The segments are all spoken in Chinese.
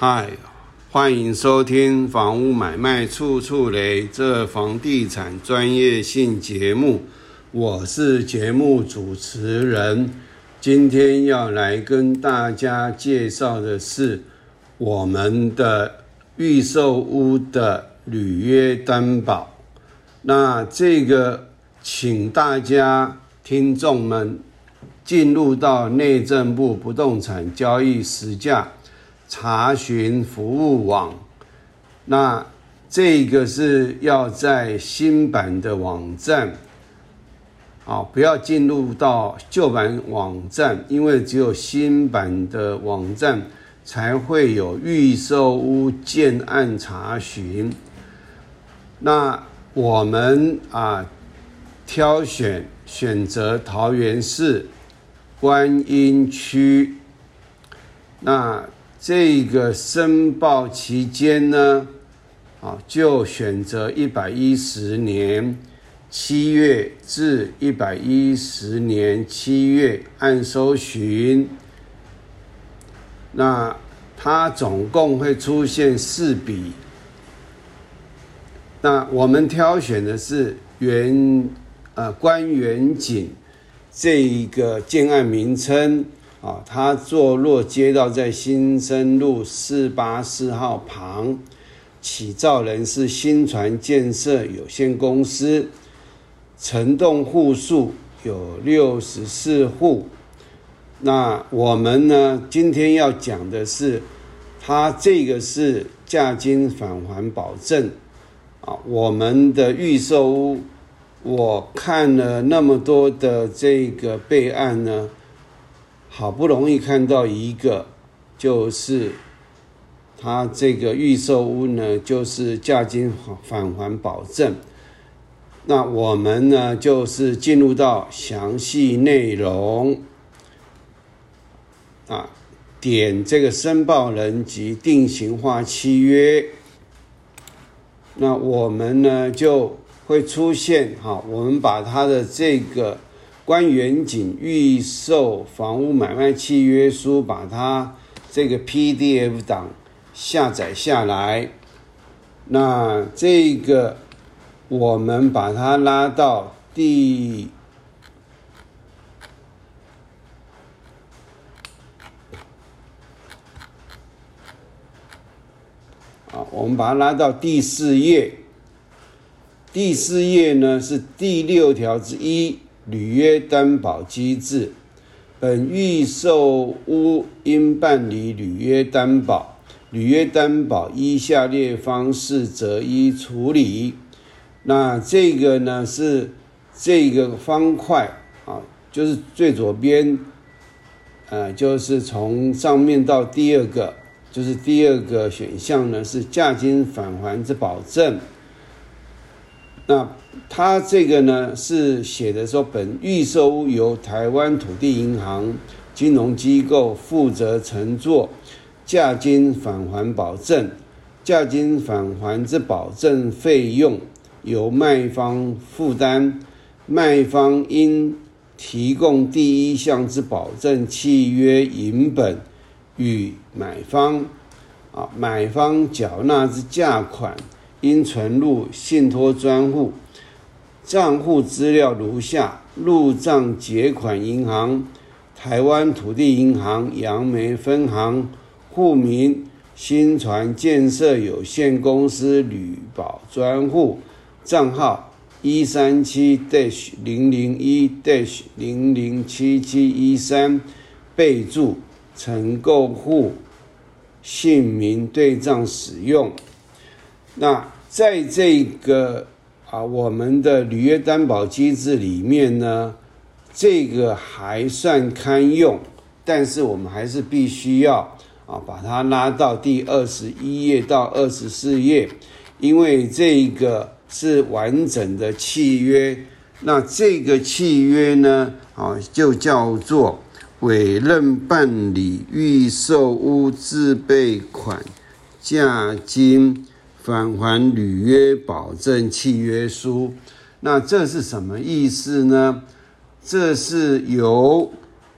嗨，欢迎收听《房屋买卖处处雷》这房地产专业性节目，我是节目主持人。今天要来跟大家介绍的是我们的预售屋的履约担保。那这个，请大家听众们进入到内政部不动产交易实价。查询服务网，那这个是要在新版的网站，啊，不要进入到旧版网站，因为只有新版的网站才会有预售屋建案查询。那我们啊，挑选选择桃园市观音区，那。这个申报期间呢，啊，就选择一百一十年七月至一百一十年七月按搜寻，那它总共会出现四笔。那我们挑选的是原呃关元景这一个建案名称。啊，它坐落街道在新生路四八四号旁，起造人是新传建设有限公司，承栋户数有六十四户。那我们呢，今天要讲的是，它这个是价金返还保证啊。我们的预售屋，我看了那么多的这个备案呢。好不容易看到一个，就是他这个预售屋呢，就是价金返还保证。那我们呢，就是进入到详细内容啊，点这个申报人及定型化契约。那我们呢，就会出现哈，我们把它的这个。关远景预售房屋买卖契约书，把它这个 PDF 档下载下来。那这个我们把它拉到第啊，我们把它拉到第四页。第四页呢是第六条之一。履约担保机制，本预售屋应办理履约担保，履约担保依下列方式择一处理。那这个呢是这个方块啊，就是最左边，呃，就是从上面到第二个，就是第二个选项呢是价金返还之保证。那他这个呢是写的说，本预售由台湾土地银行金融机构负责承做，价金返还保证，价金返还之保证费用由卖方负担，卖方应提供第一项之保证契约银本与买方，啊，买方缴纳之价款。应存入信托专户，账户资料如下：入账结款银行台湾土地银行杨梅分行，户名新传建设有限公司旅保专户，账号一三七 dash 零零一 dash 零零七七一三，备注承购户姓名对账使用。那在这个啊，我们的履约担保机制里面呢，这个还算堪用，但是我们还是必须要啊，把它拉到第二十一页到二十四页，因为这个是完整的契约。那这个契约呢，啊，就叫做委任办理预售屋自备款价金。返还履约保证契约书，那这是什么意思呢？这是由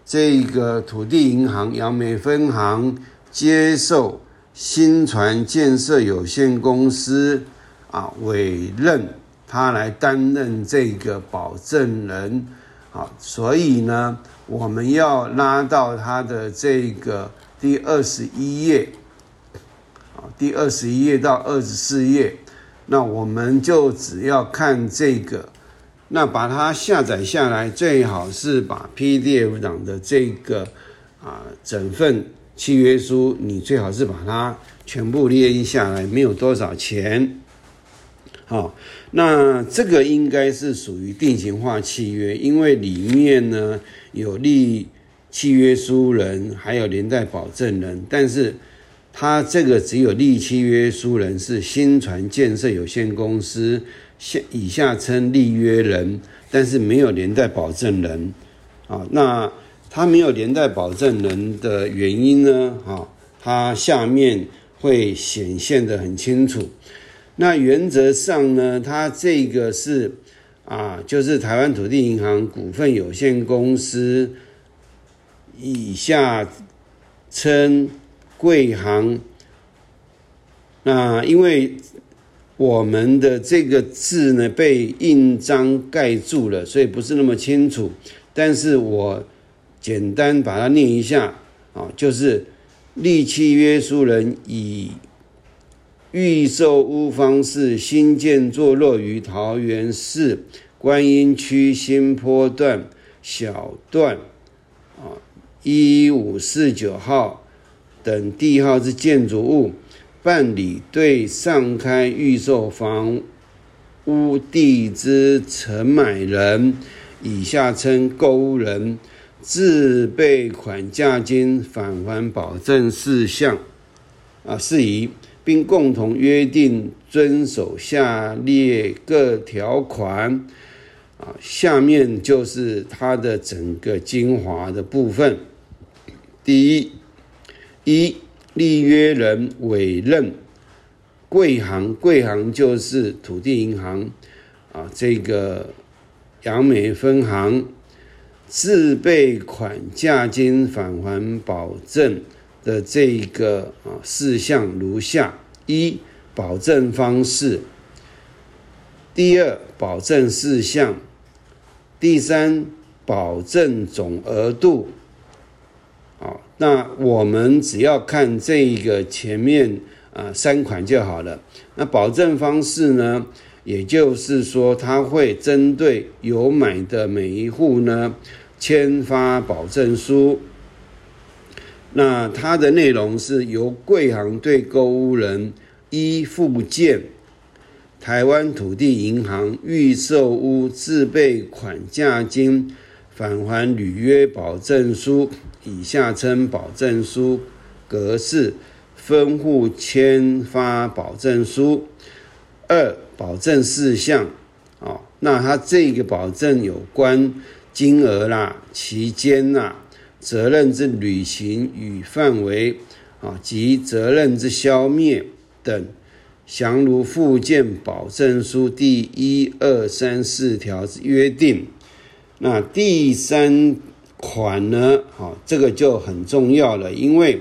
这个土地银行杨梅分行接受新传建设有限公司啊委任他来担任这个保证人。啊，所以呢，我们要拉到他的这个第二十一页。啊，第二十一页到二十四页，那我们就只要看这个。那把它下载下来，最好是把 PDF 档的这个啊整份契约书，你最好是把它全部列印下来，没有多少钱。好，那这个应该是属于定型化契约，因为里面呢有利契约书人，还有连带保证人，但是他这个只有立契约书人是新传建设有限公司。下以下称立约人，但是没有连带保证人，啊，那他没有连带保证人的原因呢？啊，他下面会显现的很清楚。那原则上呢，他这个是啊，就是台湾土地银行股份有限公司以下称贵行，那因为。我们的这个字呢被印章盖住了，所以不是那么清楚。但是我简单把它念一下啊，就是立契约书人以预售屋方式新建坐落于桃园市观音区新坡段小段啊一五四九号等地号之建筑物。办理对上开预售房屋地之承买人（以下称购屋人）自备款价金返还保证事项啊事宜，并共同约定遵守下列各条款啊。下面就是它的整个精华的部分。第一，一。立约人委任贵行，贵行就是土地银行啊，这个杨美分行自备款价金返还保证的这个啊事项如下：一、保证方式；第二，保证事项；第三，保证总额度。那我们只要看这一个前面啊三款就好了。那保证方式呢，也就是说，它会针对有买的每一户呢签发保证书。那它的内容是由贵行对购物人依附件台湾土地银行预售屋自备款价金返还履约保证书。以下称保证书格式，分户签发保证书。二、保证事项，啊，那它这个保证有关金额啦、期间啦、责任之履行与范围，啊，及责任之消灭等，详如附件保证书第一、二、三、四条之约定。那第三。款呢？好，这个就很重要了，因为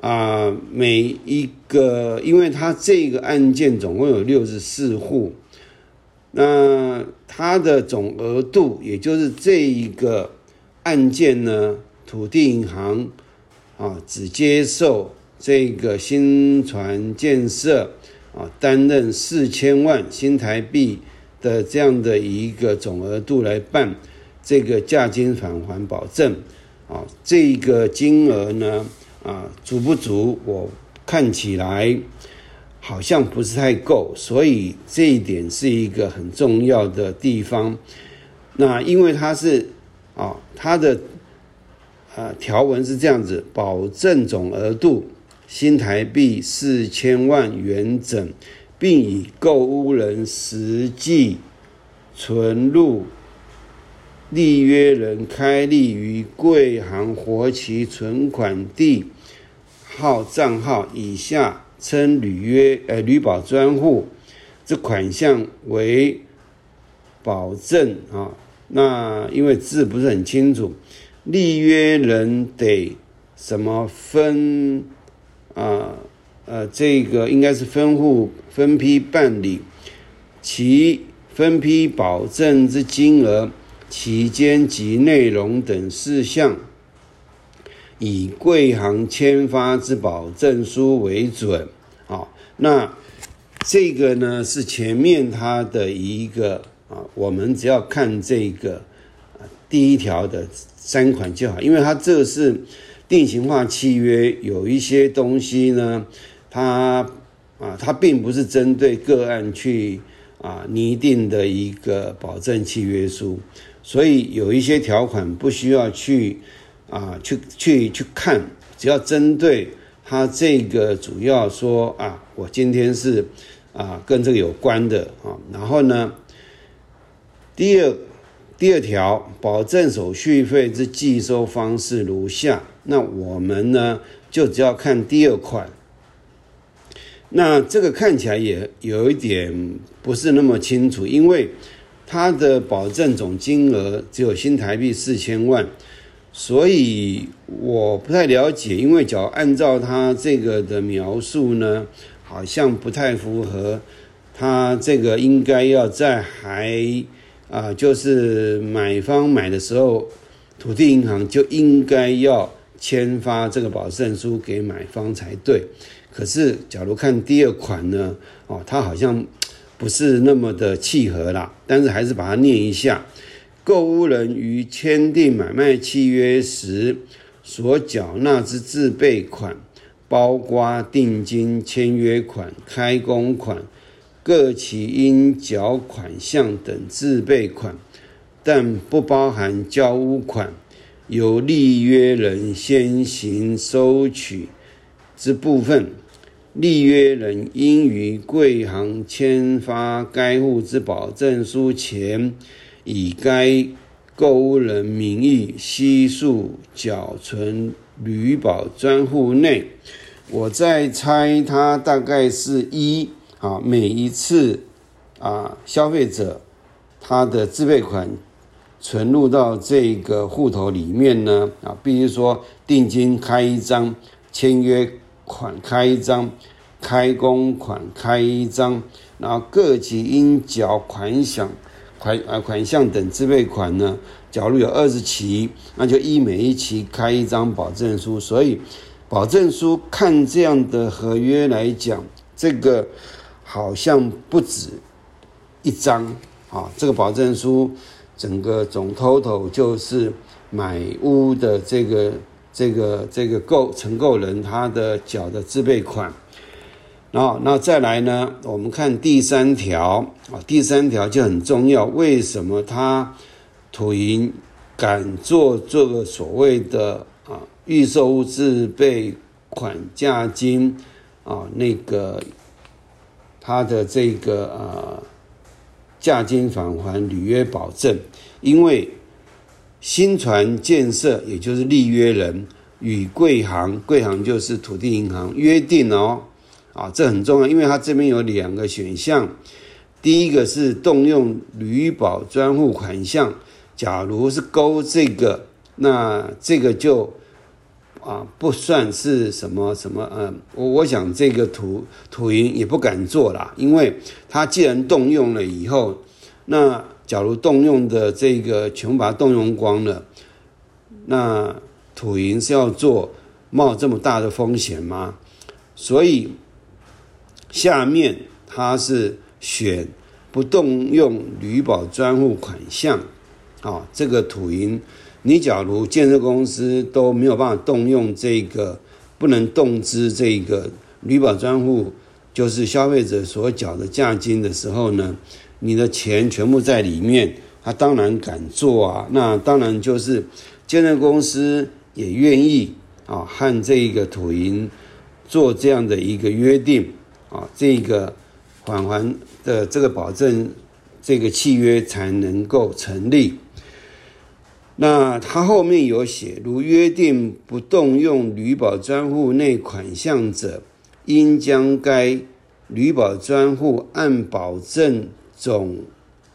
啊，每一个，因为它这个案件总共有六十四户，那它的总额度，也就是这一个案件呢，土地银行啊，只接受这个新船建设啊，担任四千万新台币的这样的一个总额度来办。这个价金返还保证，啊，这个金额呢，啊，足不足？我看起来好像不是太够，所以这一点是一个很重要的地方。那因为它是，啊，它的啊条文是这样子，保证总额度新台币四千万元整，并以购屋人实际存入。立约人开立于贵行活期存款地号账号以下称履约呃履保专户，这款项为保证啊。那因为字不是很清楚，立约人得什么分啊呃，这个应该是分户分批办理，其分批保证之金额、期间及内容等事项，以贵行签发之保证书为准。啊，那这个呢是前面它的一个啊，我们只要看这个第一条的三款就好，因为它这是定型化契约，有一些东西呢，它啊它并不是针对个案去。啊，拟定的一个保证契约书，所以有一些条款不需要去啊，去去去看，只要针对他这个主要说啊，我今天是啊跟这个有关的啊，然后呢，第二第二条，保证手续费之计收方式如下，那我们呢就只要看第二款。那这个看起来也有一点不是那么清楚，因为它的保证总金额只有新台币四千万，所以我不太了解。因为只要按照它这个的描述呢，好像不太符合它这个应该要在还啊，就是买方买的时候，土地银行就应该要签发这个保证书给买方才对。可是，假如看第二款呢？哦，它好像不是那么的契合啦。但是还是把它念一下：购物人于签订买卖契约时所缴纳之自备款，包括定金、签约款、开工款、各其应缴款项等自备款，但不包含交屋款，由立约人先行收取之部分。立约人应于贵行签发该户之保证书前，以该购物人名义悉数缴存旅保专户内。我在猜，它大概是一啊，每一次啊，消费者他的自备款存入到这个户头里面呢啊，必须说定金开一张，签约。款开一张，开工款开一张，然后各级应缴款项款啊款项等自备款呢，假如有二十期，那就依每一期开一张保证书。所以，保证书看这样的合约来讲，这个好像不止一张啊。这个保证书整个总 total 就是买屋的这个。这个这个购承购人他的缴的自备款，然后那再来呢？我们看第三条啊，第三条就很重要。为什么他土银敢做这个所谓的啊预售物自备款价金啊那个他的这个呃价金返还履约保证？因为新船建设，也就是立约人与贵行，贵行就是土地银行约定哦，啊，这很重要，因为它这边有两个选项，第一个是动用旅保专户款项，假如是勾这个，那这个就啊不算是什么什么，嗯，我我想这个土土银也不敢做啦，因为它既然动用了以后，那。假如动用的这个全部把它动用光了，那土银是要做冒这么大的风险吗？所以下面它是选不动用旅保专户款项啊，这个土银，你假如建设公司都没有办法动用这个，不能动资这个旅保专户，就是消费者所缴的价金的时候呢？你的钱全部在里面，他当然敢做啊。那当然就是建设公司也愿意啊，和这个土银做这样的一个约定啊，这个返还的这个保证这个契约才能够成立。那他后面有写，如约定不动用旅保专户内款项者，应将该旅保专户按保证。总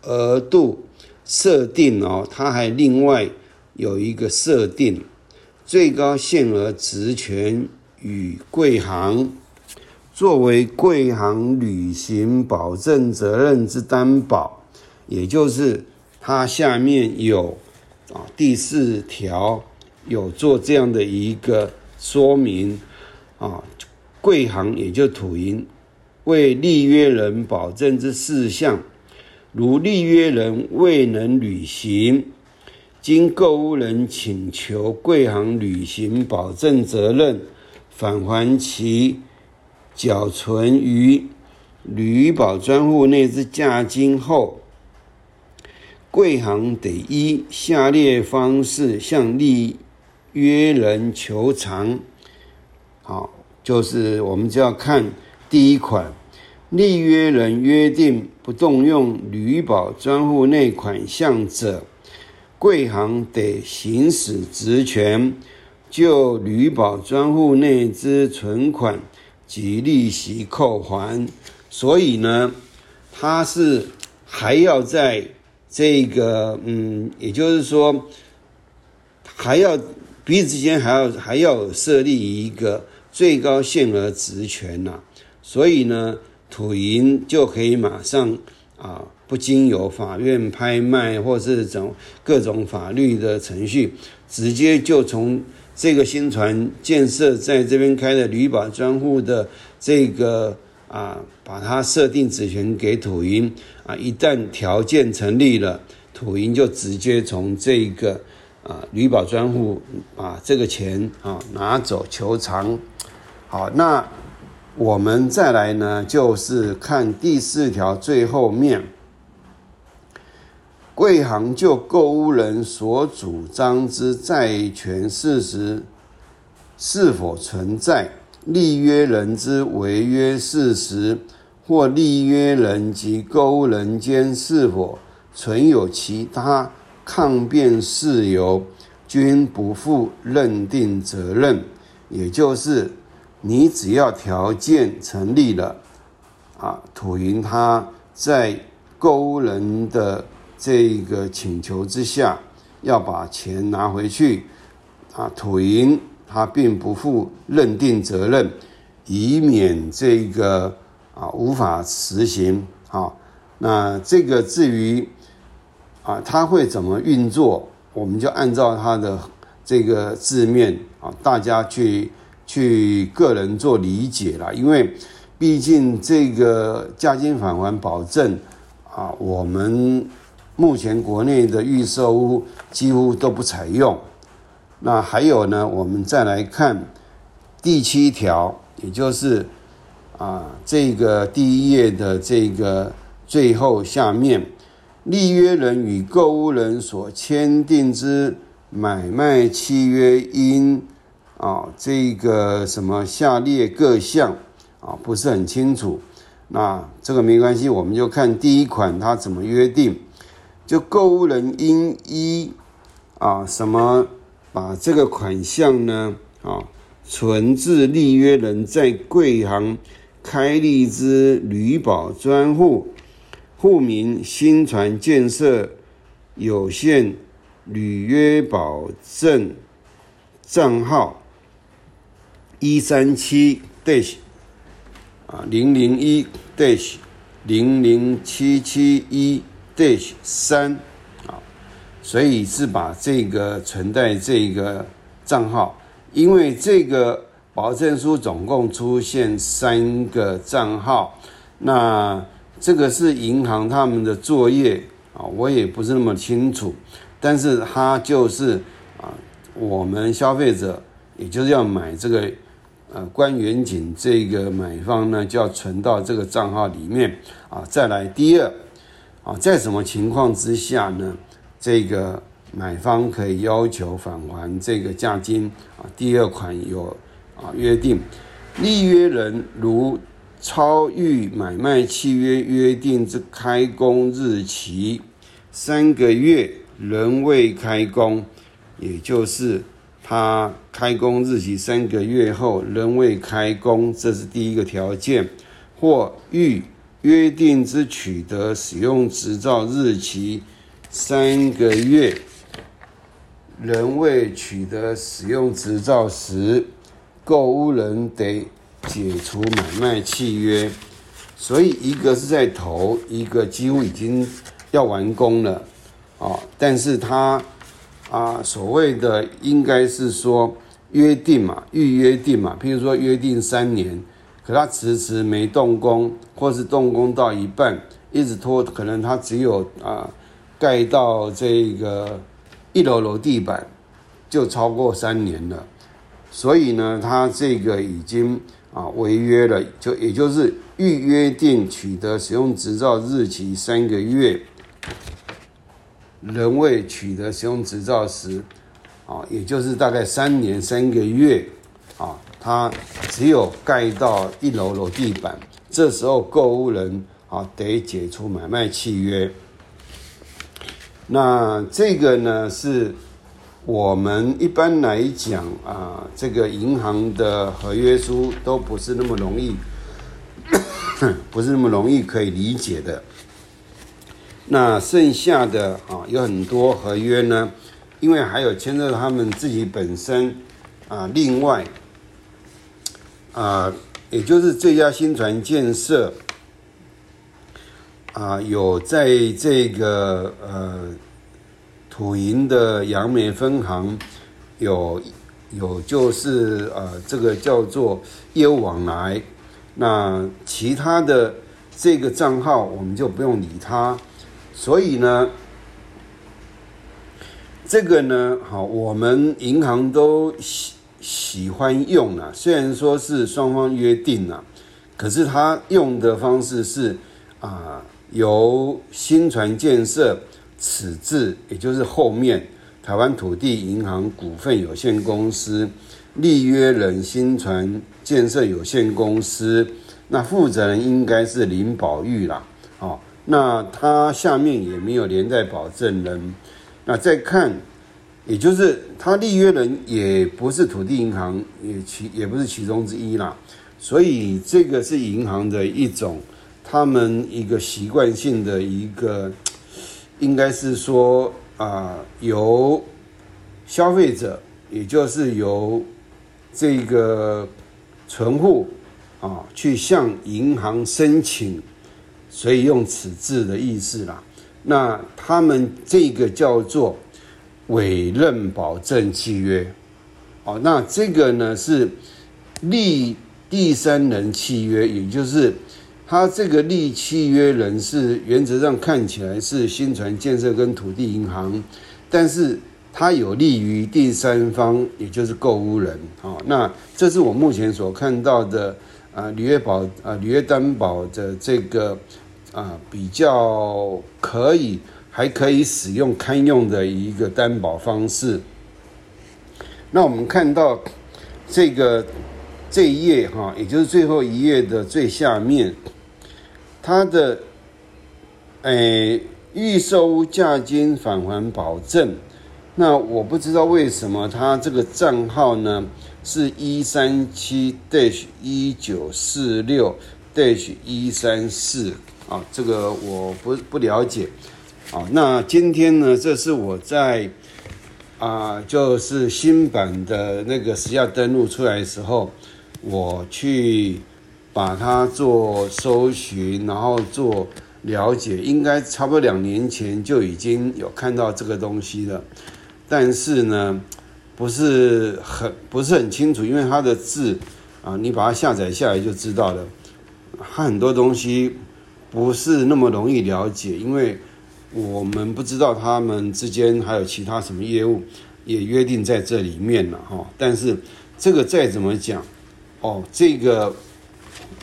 额度设定哦，它还另外有一个设定，最高限额职权与贵行。作为贵行履行保证责任之担保，也就是它下面有啊第四条有做这样的一个说明啊，贵行也就土银为立约人保证之事项，如立约人未能履行，经购物人请求贵行履行保证责任，返还其。缴存于旅保专户内之价金后，贵行得依下列方式向立约人求偿。好，就是我们就要看第一款，立约人约定不动用旅保专户内款项者，贵行得行使职权，就旅保专户内之存款。及利息扣还，所以呢，他是还要在这个嗯，也就是说，还要彼此间还要还要设立一个最高限额职权呐，所以呢，土银就可以马上啊，不经由法院拍卖或是种各种法律的程序，直接就从。这个新船建设在这边开的旅保专户的这个啊，把它设定职权给土银啊，一旦条件成立了，土银就直接从这个啊旅保专户把这个钱啊拿走求偿。好，那我们再来呢，就是看第四条最后面。贵行就购物人所主张之债权事实是否存在，立约人之违约事实，或立约人及购物人间是否存有其他抗辩事由，均不负认定责任。也就是，你只要条件成立了，啊，土银他在购人的。这个请求之下，要把钱拿回去，啊，土银他并不负认定责任，以免这个啊无法实行。好，那这个至于啊他会怎么运作，我们就按照他的这个字面啊，大家去去个人做理解了。因为毕竟这个价金返还保证啊，我们。目前国内的预售屋几乎都不采用。那还有呢？我们再来看第七条，也就是啊，这个第一页的这个最后下面，立约人与购物人所签订之买卖契约，因啊这个什么下列各项啊不是很清楚。那这个没关系，我们就看第一款它怎么约定。就购物人应依啊什么把这个款项呢啊存至立约人在贵行开立之旅保专户户名新船建设有限履约保证账号一三七 dash 啊零零一 dash 零零七七一。dash 三啊，所以是把这个存在这个账号，因为这个保证书总共出现三个账号，那这个是银行他们的作业啊，我也不是那么清楚，但是它就是啊，我们消费者也就是要买这个呃关远景这个买方呢，就要存到这个账号里面啊，再来第二。啊，在什么情况之下呢？这个买方可以要求返还这个价金啊？第二款有啊约定，立约人如超逾买卖契约约定之开工日期三个月仍未开工，也就是他开工日期三个月后仍未开工，这是第一个条件，或逾。约定之取得使用执照日期三个月，仍未取得使用执照时，购物人得解除买卖契约。所以一个是在投，一个几乎已经要完工了，啊，但是他啊所谓的应该是说约定嘛，预约定嘛，譬如说约定三年，可他迟迟没动工，或是动工到一半一直拖，可能他只有啊盖到这个一楼楼地板就超过三年了，所以呢，他这个已经。啊，违约了，就也就是预约定取得使用执照日期三个月，仍未取得使用执照时，啊，也就是大概三年三个月，啊，他只有盖到一楼楼地板，这时候购物人啊得解除买卖契约。那这个呢是。我们一般来讲啊，这个银行的合约书都不是那么容易，不是那么容易可以理解的。那剩下的啊，有很多合约呢，因为还有牵涉他们自己本身啊，另外啊，也就是这家新船建设啊，有在这个呃。土银的杨梅分行有有就是呃这个叫做业务往来，那其他的这个账号我们就不用理它，所以呢，这个呢好我们银行都喜喜欢用啊，虽然说是双方约定了，可是他用的方式是啊由新船建设。此字也就是后面台湾土地银行股份有限公司立约人新船建设有限公司，那负责人应该是林宝玉啦，哦，那他下面也没有连带保证人，那再看，也就是他立约人也不是土地银行，也其也不是其中之一啦，所以这个是银行的一种他们一个习惯性的一个。应该是说啊，由消费者，也就是由这个存户啊，去向银行申请，所以用此字的意思啦。那他们这个叫做委任保证契约，哦，那这个呢是立第三人契约，也就是。他这个立契约人是原则上看起来是新船建设跟土地银行，但是他有利于第三方，也就是购屋人哦。那这是我目前所看到的啊，履约保啊，履约担保的这个啊比较可以还可以使用堪用的一个担保方式。那我们看到这个这一页哈，也就是最后一页的最下面。他的诶预售价金返还保证，那我不知道为什么他这个账号呢是一三七 dash 一九四六 dash 一三四啊，这个我不不了解啊。那今天呢，这是我在啊，就是新版的那个时下登录出来的时候，我去。把它做搜寻，然后做了解，应该差不多两年前就已经有看到这个东西了，但是呢，不是很不是很清楚，因为它的字啊，你把它下载下来就知道了。它很多东西不是那么容易了解，因为我们不知道他们之间还有其他什么业务也约定在这里面了哈。但是这个再怎么讲，哦，这个。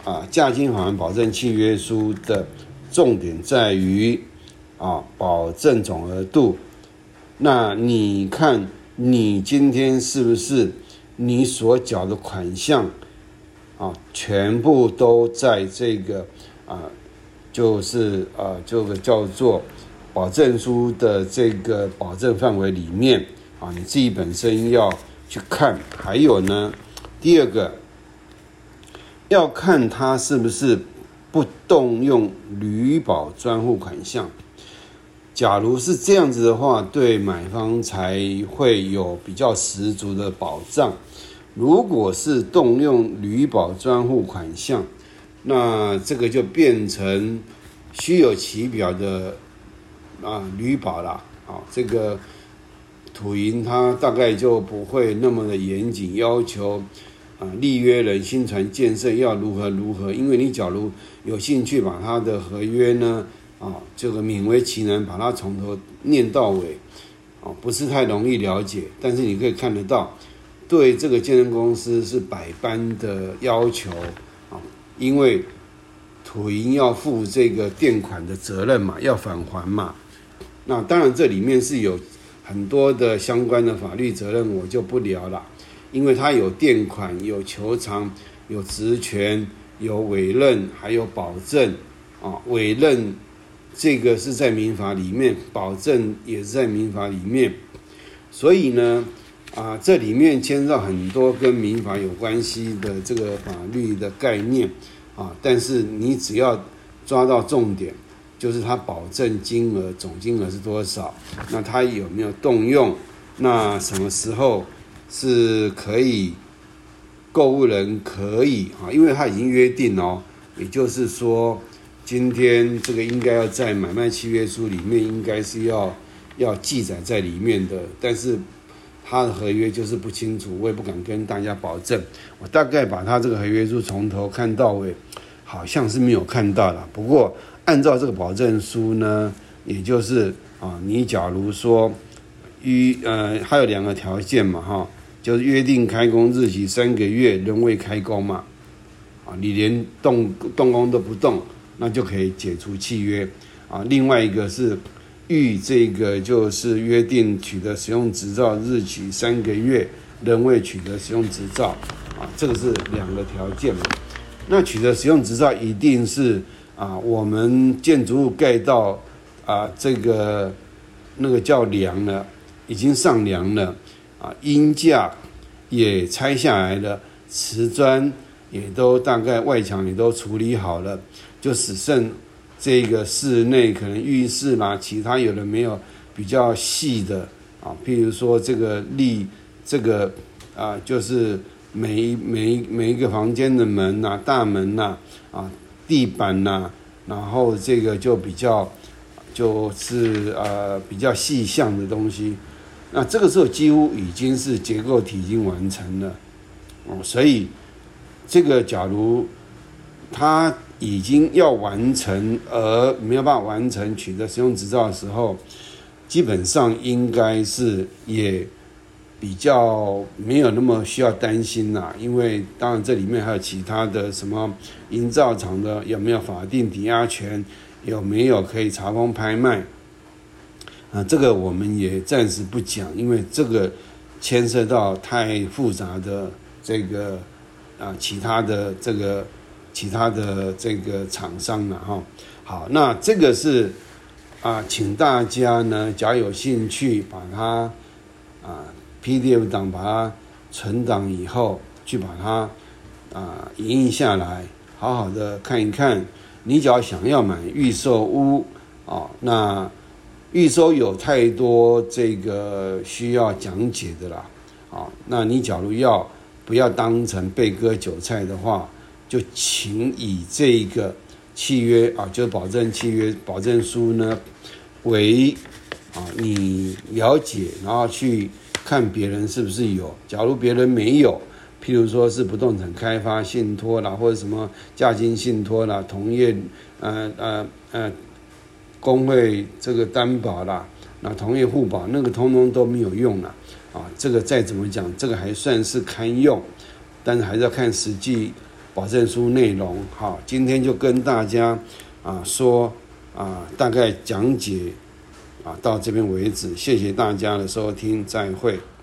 啊，价金还保证契约书的重点在于啊，保证总额度。那你看，你今天是不是你所缴的款项啊，全部都在这个啊，就是啊，这个叫做保证书的这个保证范围里面啊？你自己本身要去看。还有呢，第二个。要看他是不是不动用旅保专户款项。假如是这样子的话，对买方才会有比较十足的保障。如果是动用旅保专户款项，那这个就变成虚有其表的啊旅保了啊。这个土银它大概就不会那么的严谨要求啊，立约人新船建设要如何如何。因为你假如有兴趣把它的合约呢啊，这个勉为其难把它从头念到尾啊，不是太容易了解。但是你可以看得到。对这个健身公司是百般的要求啊，因为土银要负这个垫款的责任嘛，要返还嘛。那当然这里面是有很多的相关的法律责任，我就不聊了，因为它有垫款、有求偿、有职权、有委任，还有保证啊。委任这个是在民法里面，保证也是在民法里面，所以呢。啊，这里面牵涉很多跟民法有关系的这个法律的概念啊，但是你只要抓到重点，就是它保证金额总金额是多少，那它有没有动用，那什么时候是可以购物人可以啊，因为他已经约定哦，也就是说今天这个应该要在买卖契约书里面应该是要要记载在里面的，但是。他的合约就是不清楚，我也不敢跟大家保证。我大概把他这个合约书从头看到尾，好像是没有看到了。不过按照这个保证书呢，也就是啊，你假如说约呃还有两个条件嘛哈，就是约定开工日期三个月仍未开工嘛，啊，你连动动工都不动，那就可以解除契约啊。另外一个是。预这个就是约定取得使用执照日期三个月仍未取得使用执照啊，这个是两个条件嘛。那取得使用执照一定是啊，我们建筑物盖到啊这个那个叫梁了，已经上梁了啊，阴架也拆下来了，瓷砖也都大概外墙也都处理好了，就只剩。这个室内可能浴室啦，其他有的没有比较细的啊，譬如说这个立这个啊，就是每每每一个房间的门呐、大门呐、啊地板呐，然后这个就比较就是呃比较细项的东西，那这个时候几乎已经是结构体已经完成了哦，所以这个假如它。已经要完成而没有办法完成取得使用执照的时候，基本上应该是也比较没有那么需要担心啦。因为当然这里面还有其他的什么营造厂的有没有法定抵押权，有没有可以查封拍卖啊？这个我们也暂时不讲，因为这个牵涉到太复杂的这个啊其他的这个。其他的这个厂商了哈，好，那这个是啊，请大家呢，假有兴趣，把它啊 PDF 档把它存档以后，去把它啊影印下来，好好的看一看。你只要想要买预售屋啊，那预售有太多这个需要讲解的啦，啊，那你假如要不要当成被割韭菜的话？就请以这个契约啊，就保证契约、保证书呢为啊，你了解，然后去看别人是不是有。假如别人没有，譬如说是不动产开发信托啦，或者什么价金信托啦、同业呃呃呃工会这个担保啦，那同业互保那个通通都没有用了啊。这个再怎么讲，这个还算是堪用，但是还是要看实际。保证书内容好，今天就跟大家啊说啊，大概讲解啊到这边为止，谢谢大家的收听，再会。